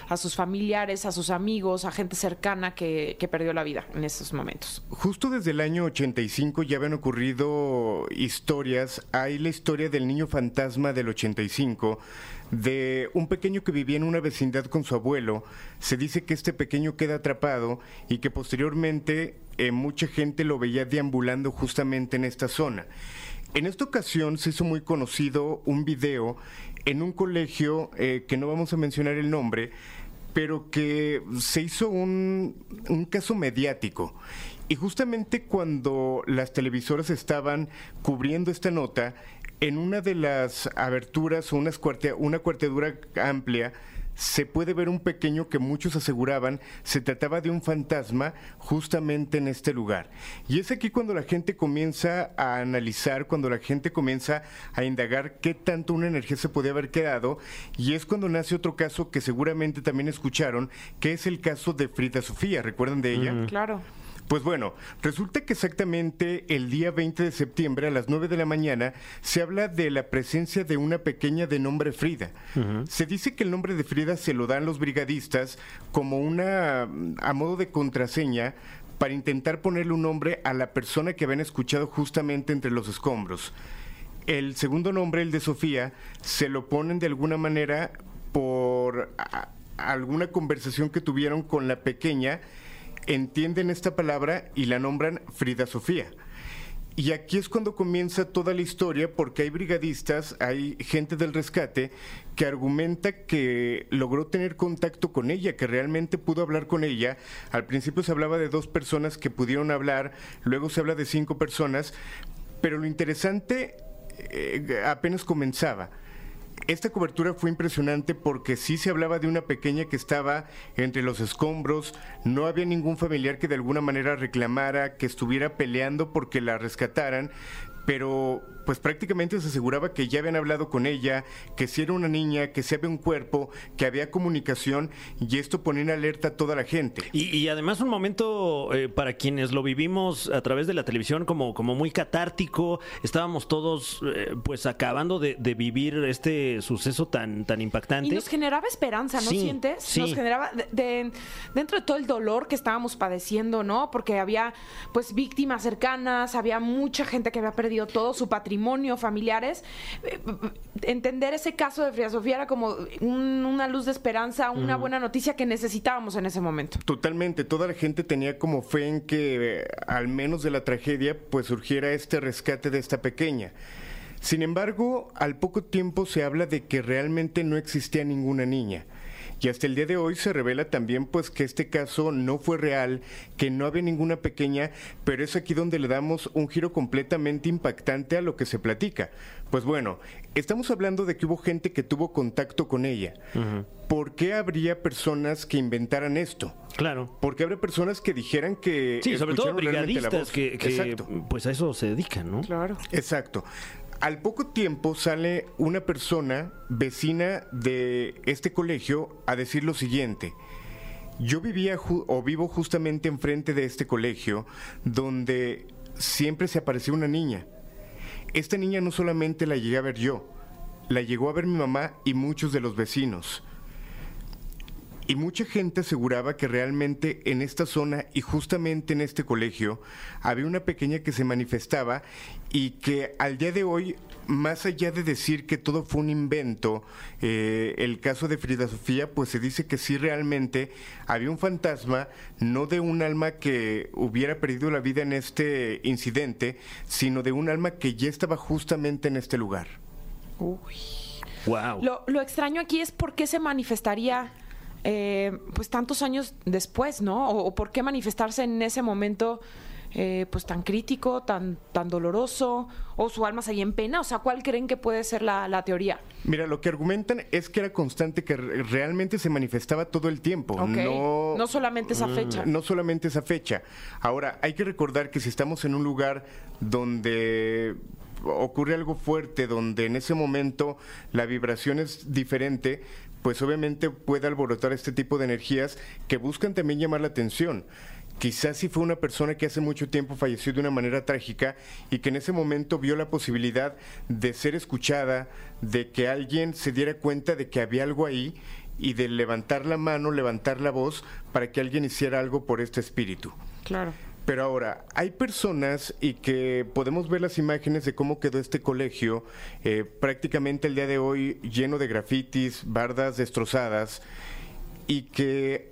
a- sus familiares, a sus amigos, a gente cercana que, que perdió la vida en esos momentos. Justo desde el año 85 ya habían ocurrido historias. Hay la historia del niño fantasma del 85, de un pequeño que vivía en una vecindad con su abuelo. Se dice que este pequeño queda atrapado y que posteriormente eh, mucha gente lo veía deambulando justamente en esta zona. En esta ocasión se hizo muy conocido un video en un colegio eh, que no vamos a mencionar el nombre, pero que se hizo un, un caso mediático. Y justamente cuando las televisoras estaban cubriendo esta nota, en una de las aberturas o unas cuarte- una cuartedura amplia, se puede ver un pequeño que muchos aseguraban se trataba de un fantasma justamente en este lugar. Y es aquí cuando la gente comienza a analizar, cuando la gente comienza a indagar qué tanto una energía se podía haber quedado, y es cuando nace otro caso que seguramente también escucharon, que es el caso de Frida Sofía, ¿recuerdan de ella? Claro. Pues bueno, resulta que exactamente el día 20 de septiembre a las 9 de la mañana se habla de la presencia de una pequeña de nombre Frida. Se dice que el nombre de Frida se lo dan los brigadistas como una a modo de contraseña para intentar ponerle un nombre a la persona que habían escuchado justamente entre los escombros. El segundo nombre, el de Sofía, se lo ponen de alguna manera por alguna conversación que tuvieron con la pequeña entienden esta palabra y la nombran Frida Sofía. Y aquí es cuando comienza toda la historia porque hay brigadistas, hay gente del rescate que argumenta que logró tener contacto con ella, que realmente pudo hablar con ella. Al principio se hablaba de dos personas que pudieron hablar, luego se habla de cinco personas, pero lo interesante eh, apenas comenzaba. Esta cobertura fue impresionante porque sí se hablaba de una pequeña que estaba entre los escombros, no había ningún familiar que de alguna manera reclamara, que estuviera peleando porque la rescataran, pero pues prácticamente se aseguraba que ya habían hablado con ella, que si era una niña, que si había un cuerpo, que había comunicación y esto ponía en alerta a toda la gente. Y, y además un momento eh, para quienes lo vivimos a través de la televisión como, como muy catártico, estábamos todos eh, pues acabando de, de vivir este suceso tan, tan impactante. Y nos generaba esperanza, ¿no Sí, sientes? sí. Nos generaba de- de- dentro de todo el dolor que estábamos padeciendo, ¿no? Porque había pues víctimas cercanas, había mucha gente que había perdido todo su patrimonio, familiares. Eh, Entender ese caso de Frida Sofía era como un- una luz de esperanza, una buena noticia que necesitábamos en ese momento. Totalmente, toda la gente tenía como fe en que eh, al menos de la tragedia pues surgiera este rescate de esta pequeña. Sin embargo, al poco tiempo se habla de que realmente no existía ninguna niña. Y hasta el día de hoy se revela también pues que este caso no fue real, que no había ninguna pequeña, pero es aquí donde le damos un giro completamente impactante a lo que se platica. Pues bueno, estamos hablando de que hubo gente que tuvo contacto con ella. ¿Por qué habría personas que inventaran esto? Claro. Porque habrá personas que dijeran que. Sí, sobre todo brigadistas que, que, Exacto. pues a eso se dedican, ¿no? Claro. Exacto. Al poco tiempo sale una persona vecina de este colegio a decir lo siguiente. Yo vivía o vivo justamente enfrente de este colegio donde siempre se apareció una niña. Esta niña no solamente la llegué a ver yo, la llegó a ver mi mamá y muchos de los vecinos. Y mucha gente aseguraba que realmente en esta zona y justamente en este colegio había una pequeña que se manifestaba y que al día de hoy, más allá de decir que todo fue un invento, eh, el caso de Frida Sofía, pues se dice que sí realmente había un fantasma, no de un alma que hubiera perdido la vida en este incidente, sino de un alma que ya estaba justamente en este lugar. Wow. Lo, lo extraño aquí es por qué se manifestaría eh, pues tantos años después, ¿no? O, o por qué manifestarse en ese momento eh, pues tan crítico, tan, tan doloroso, o su alma seguía en pena. O sea, ¿cuál creen que puede ser la, la teoría? Mira, lo que argumentan es que era constante, que re- realmente se manifestaba todo el tiempo. No, No solamente esa fecha. no solamente esa fecha. Ahora, hay que recordar que si estamos en un lugar donde ocurre algo fuerte, donde en ese momento la vibración es diferente, pues obviamente puede alborotar este tipo de energías que buscan también llamar la atención. Quizás si fue una persona que hace mucho tiempo falleció de una manera trágica y que en ese momento vio la posibilidad de ser escuchada, de que alguien se diera cuenta de que había algo ahí y de levantar la mano, levantar la voz para que alguien hiciera algo por este espíritu. Claro. Pero ahora, hay personas y que podemos ver las imágenes de cómo quedó este colegio, eh, prácticamente el día de hoy lleno de grafitis, bardas destrozadas, y que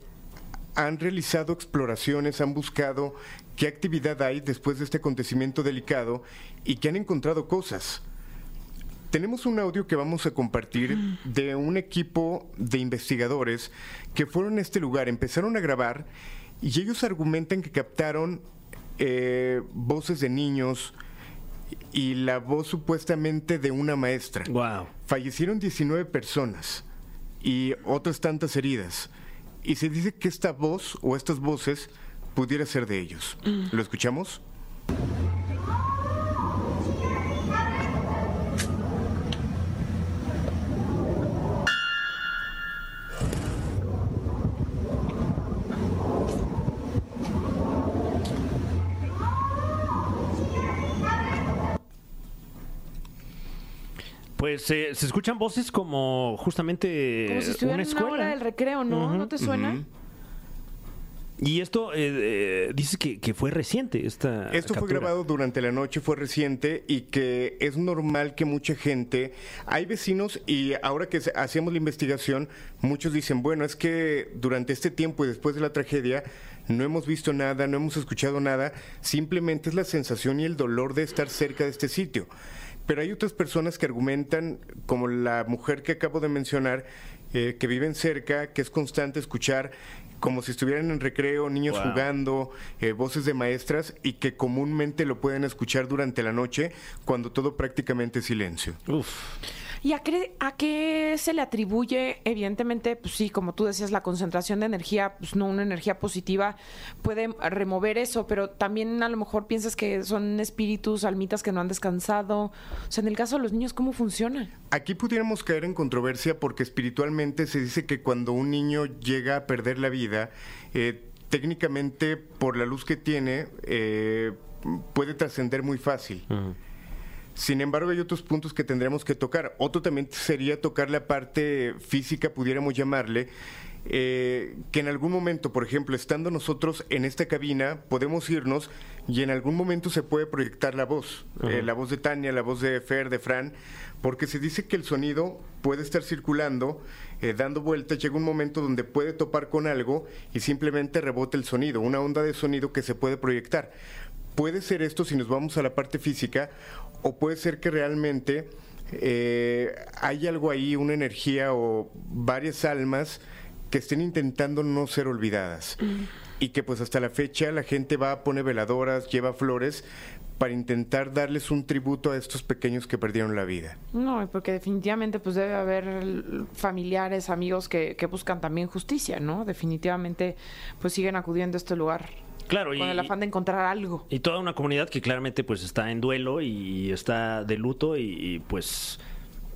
han realizado exploraciones, han buscado qué actividad hay después de este acontecimiento delicado y que han encontrado cosas. Tenemos un audio que vamos a compartir de un equipo de investigadores que fueron a este lugar, empezaron a grabar y ellos argumentan que captaron eh, voces de niños y la voz supuestamente de una maestra. Wow. Fallecieron 19 personas y otras tantas heridas. Y se dice que esta voz o estas voces pudiera ser de ellos. ¿Lo escuchamos? Pues eh, se escuchan voces como justamente Como si estuviera una en una hora escuela. del recreo, ¿no? ¿No te suena? Y esto eh, eh, dice que, que fue reciente esta Esto fue captura. grabado durante la noche, fue reciente y que es normal que mucha gente, hay vecinos y ahora que se- hacíamos la investigación, muchos dicen, bueno, es que durante este tiempo y después de la tragedia no hemos visto nada, no hemos escuchado nada, simplemente es la sensación y el dolor de estar cerca de este sitio. Pero hay otras personas que argumentan, como la mujer que acabo de mencionar, eh, que viven cerca, que es constante escuchar como si estuvieran en recreo, niños Wow. jugando, eh, voces de maestras y que comúnmente lo pueden escuchar durante la noche cuando todo prácticamente es silencio. Uf. ¿Y a qué, a qué se le atribuye? Evidentemente, pues sí, como tú decías, la concentración de energía, pues no una energía positiva puede remover eso, pero también a lo mejor piensas que son espíritus, almitas que no han descansado. O sea, en el caso de los niños, ¿cómo funciona? Aquí pudiéramos caer en controversia porque espiritualmente se dice que cuando un niño llega a perder la vida, eh, técnicamente por la luz que tiene, eh, puede trascender muy fácil. Sin embargo, hay otros puntos que tendremos que tocar. Otro también sería tocar la parte física, pudiéramos llamarle, eh, que en algún momento, por ejemplo, estando nosotros en esta cabina, podemos irnos y en algún momento se puede proyectar la voz, eh, la voz de Tania, la voz de Fer, de Fran, porque se dice que el sonido puede estar circulando, eh, dando vueltas, llega un momento donde puede topar con algo y simplemente rebota el sonido, una onda de sonido que se puede proyectar. Puede ser esto si nos vamos a la parte física o puede ser que realmente eh, hay algo ahí, una energía o varias almas que estén intentando no ser olvidadas. Y que pues hasta la fecha la gente va a poner veladoras, lleva flores para intentar darles un tributo a estos pequeños que perdieron la vida. No, porque definitivamente pues debe haber familiares, amigos que, que buscan también justicia, ¿no? Definitivamente pues siguen acudiendo a este lugar Claro, y, con el afán de encontrar algo. y toda una comunidad que claramente pues está en duelo y está de luto y, y, pues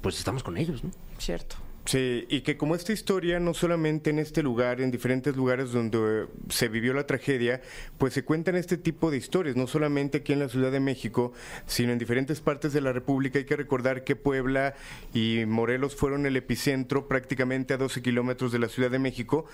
pues estamos con ellos, ¿no? Cierto. Sí, y que como esta historia, no solamente en este lugar, en diferentes lugares donde eh, se vivió la tragedia, pues se cuentan este tipo de historias, no solamente aquí en la Ciudad de México, sino en diferentes partes de la República. Hay que recordar que Puebla y Morelos fueron el epicentro prácticamente a 12 kilómetros de la Ciudad de México,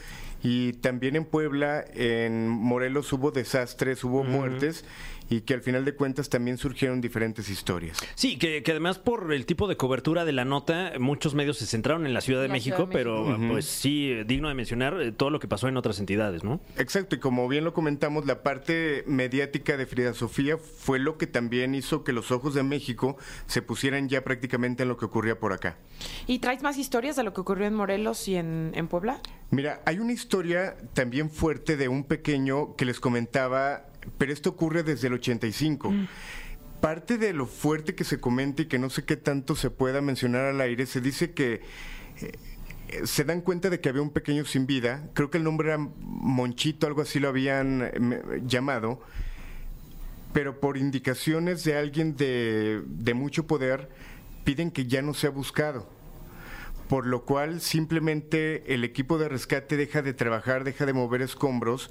y también en Puebla, en Morelos hubo desastres, hubo muertes, y que al final de cuentas también surgieron diferentes historias. Sí, que, que además por el tipo de cobertura de la nota, muchos medios se centraron en la Ciudad de, La México, Ciudad de pero pues sí, digno de mencionar eh, todo lo que pasó en otras entidades, ¿no? Exacto, y como bien lo comentamos, la parte mediática de Frida Sofía fue lo que también hizo que los ojos de México se pusieran ya prácticamente en lo que ocurría por acá. ¿Y traes más historias de lo que ocurrió en Morelos y en, en Puebla? Mira, hay una historia también fuerte de un pequeño que les comentaba, pero esto ocurre desde el 85. Parte de lo fuerte que se comenta y que no sé qué tanto se pueda mencionar al aire, se dice que eh, eh, se dan cuenta de que había un pequeño sin vida, creo que el nombre era Monchito, algo así lo habían eh, llamado, pero por indicaciones de alguien de, de mucho poder, piden que ya no sea buscado. Por lo cual simplemente el equipo de rescate deja de trabajar, deja de mover escombros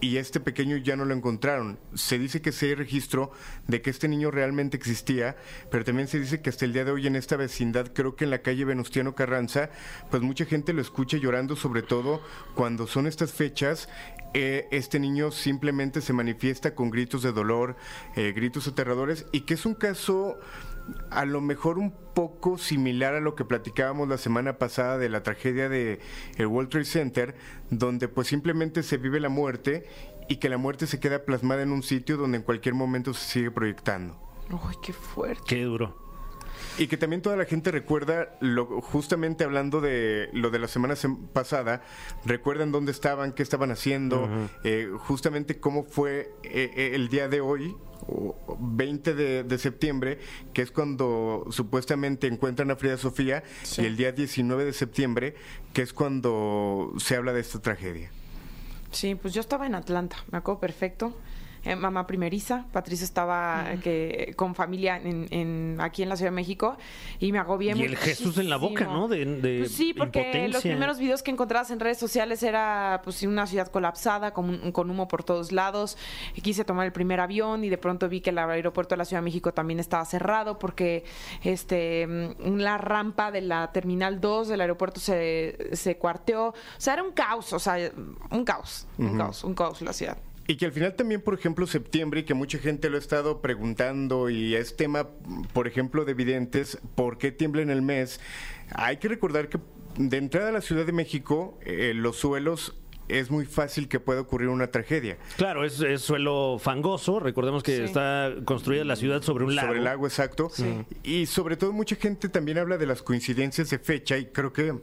y este pequeño ya no lo encontraron. Se dice que sí hay registro de que este niño realmente existía, pero también se dice que hasta el día de hoy en esta vecindad, creo que en la calle Venustiano Carranza, pues mucha gente lo escucha llorando, sobre todo cuando son estas fechas. eh, este niño simplemente se manifiesta con gritos de dolor, eh, gritos aterradores, y que es un caso a lo mejor un poco similar a lo que platicábamos la semana pasada de la tragedia de el World Trade Center, donde pues simplemente se vive la muerte y que la muerte se queda plasmada en un sitio donde en cualquier momento se sigue proyectando. Uy, qué fuerte. Qué duro. Y que también toda la gente recuerda, lo, justamente hablando de lo de la semana sem- pasada, recuerdan dónde estaban, qué estaban haciendo, eh, justamente cómo fue eh, eh, el día de hoy, o- o 20 de, de septiembre, que es cuando supuestamente encuentran a Frida Sofía, y el día 19 de septiembre, que es cuando se habla de esta tragedia. Sí, pues yo estaba en Atlanta, me acuerdo perfecto. Eh, mamá primeriza. Patricia estaba eh, que, con familia en, en- aquí en la Ciudad de México y me agobié Y el Jesús en la boca. ¿no? De, de Pues sí, porque los primeros videos que encontrabas en redes sociales era pues una ciudad colapsada, con, con humo por todos lados. Y quise tomar el primer avión y de pronto vi que el aeropuerto de la Ciudad de México también estaba cerrado porque este mm, la rampa de la Terminal 2 del aeropuerto se, se cuarteó. O sea, era un caos, o sea, un caos, un caos, un caos la ciudad. Y que al final también, por ejemplo, septiembre, y que mucha gente lo ha estado preguntando, y es tema, por ejemplo, de videntes, ¿por qué tiembla en el mes? Hay que recordar que de entrada a la Ciudad de México, eh, los suelos es muy fácil que pueda ocurrir una tragedia. Claro, es, es suelo fangoso. Recordemos que Sí. está construida la ciudad sobre un lago. Sobre el agua, exacto. Y sobre todo mucha gente también habla de las coincidencias de fecha y creo que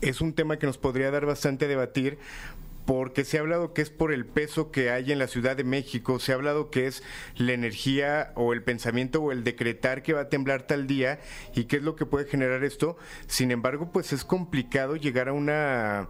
es un tema que nos podría dar bastante a debatir porque se ha hablado que es por el peso que hay en la Ciudad de México, se ha hablado que es la energía o el pensamiento o el decretar que va a temblar tal día y qué es lo que puede generar esto. Sin embargo, pues es complicado llegar a una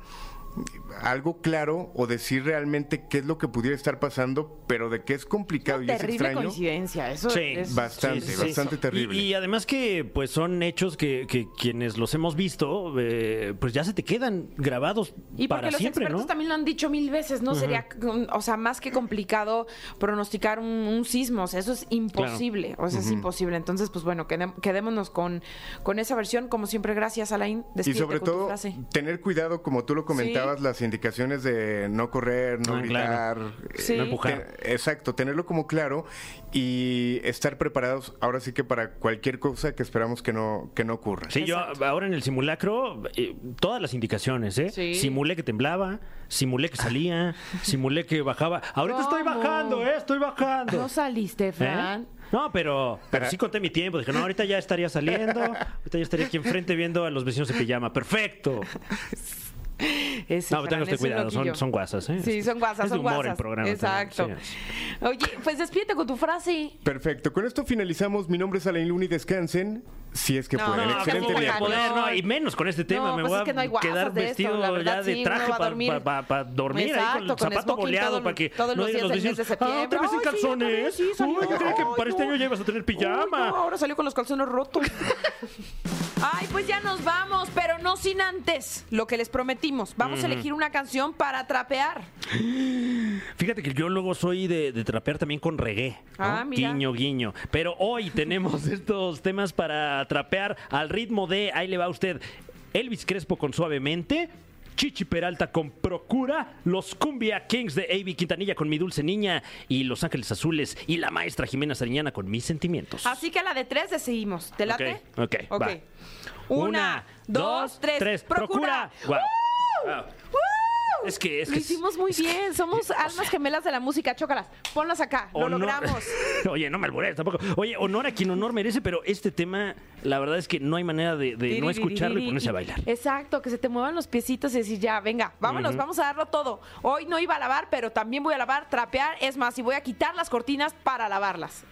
algo claro o decir realmente qué es lo que pudiera estar pasando, pero de que es complicado y es Terrible extraño. coincidencia, eso Sí, es bastante, bastante terrible. Y, y además que pues son hechos que, que quienes los hemos visto, eh, pues ya se te quedan grabados Y para los siempre, expertos ¿no? también lo han dicho mil veces, ¿no? Sería, o sea, más que complicado pronosticar un, un sismo, o sea, eso es imposible, o sea, es imposible. Entonces, pues bueno, quedémonos con, con esa versión, como siempre, gracias, Alain. Y sobre con tu todo, frase. tener cuidado, como tú lo comentabas, las indicaciones de no correr, no Ah, gritar. claro. eh, Sí. No empujar. te- exacto, tenerlo como claro y estar preparados ahora sí que para cualquier cosa que esperamos que no, que no ocurra. Sí, yo ahora en el simulacro, eh, todas las indicaciones, ¿eh? Sí. Simulé que temblaba, simulé que salía, simulé que bajaba. Ahorita estoy bajando, ¿eh? Estoy bajando. No saliste, ¿Eh? Fran. No, pero, pero Pero- sí conté mi tiempo. Dije, no, ahorita ya estaría saliendo. Ahorita ya estaría aquí enfrente viendo a los vecinos de pijama. Perfecto. Ese, No, pero Fran, tengan usted cuidado, son, son guasas, ¿eh? Sí, son guasas, es de son humor guasas. el programa. Exacto. también, sí. Oye, pues despídete con tu frase. Perfecto, con esto finalizamos. Mi nombre es Alain Luna y descansen si es que No, pueden. no, Excelente ¿cómo voy a poder, no, y menos con este tema. No, me pues voy es a que no hay guasas quedar de esto, vestido verdad, ya de sí, traje va a dormir. para dormir ahí Exacto, con el con zapato boleado para que todos los días del mes de Ah, septiembre. otra vez sin Ay, sí, calzones. sí, creí que para este año ya ibas a tener Uy, pijama. no, ahora salió con los calzones rotos. Ay, pues ya nos vamos, pero no sin antes lo que les prometimos. Vamos a elegir una canción para trapear. Fíjate que yo luego soy de, de trapear también con reggae. ¿no? Ah, mira. Guiño, guiño. Pero hoy tenemos estos temas para trapear al ritmo de, ahí le va usted, Elvis Crespo con Suavemente. Chichi Peralta con Procura, los Cumbia Kings de A.B. Quintanilla con Mi Dulce Niña y Los Ángeles Azules y la maestra Jimena Sariñana con Mis Sentimientos. Así que a la de tres decidimos. ¿Te late? Ok, ok, va. Una, dos, tres. Procura. Guau. ¡Woo! Es que es Lo que hicimos muy bien. Somos almas gemelas de la música. Chócalas. Ponlas acá. Lo Honor- logramos. Oye, no me albures tampoco. Oye, honor a quien honor merece, pero este tema, la verdad es que no hay manera de, de no escucharlo y ponerse a bailar. Exacto, que se te muevan los piecitos y decir, ya, venga, vámonos, vamos a darlo todo. Hoy no iba a lavar, pero también voy a lavar, trapear, es más, y voy a quitar las cortinas para lavarlas.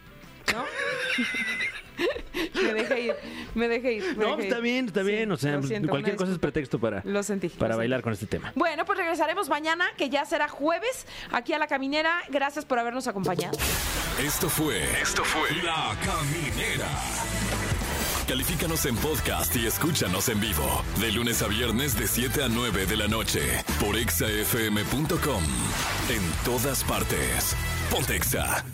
¿No? me dejé ir, me dejé ir. me No, dejé está ir. bien, está Sí, bien. O sea, siento, cualquier cosa es pretexto para, Lo sentí, para lo bailar sentí. con este tema. Bueno, pues regresaremos mañana, que ya será jueves, aquí a La Caminera. Gracias por habernos acompañado. Esto fue. Esto fue. La Caminera. Califícanos en podcast y escúchanos en vivo. De lunes a viernes, de 7 a 9 de la noche. Por exafm.com. En todas partes. Pontexa.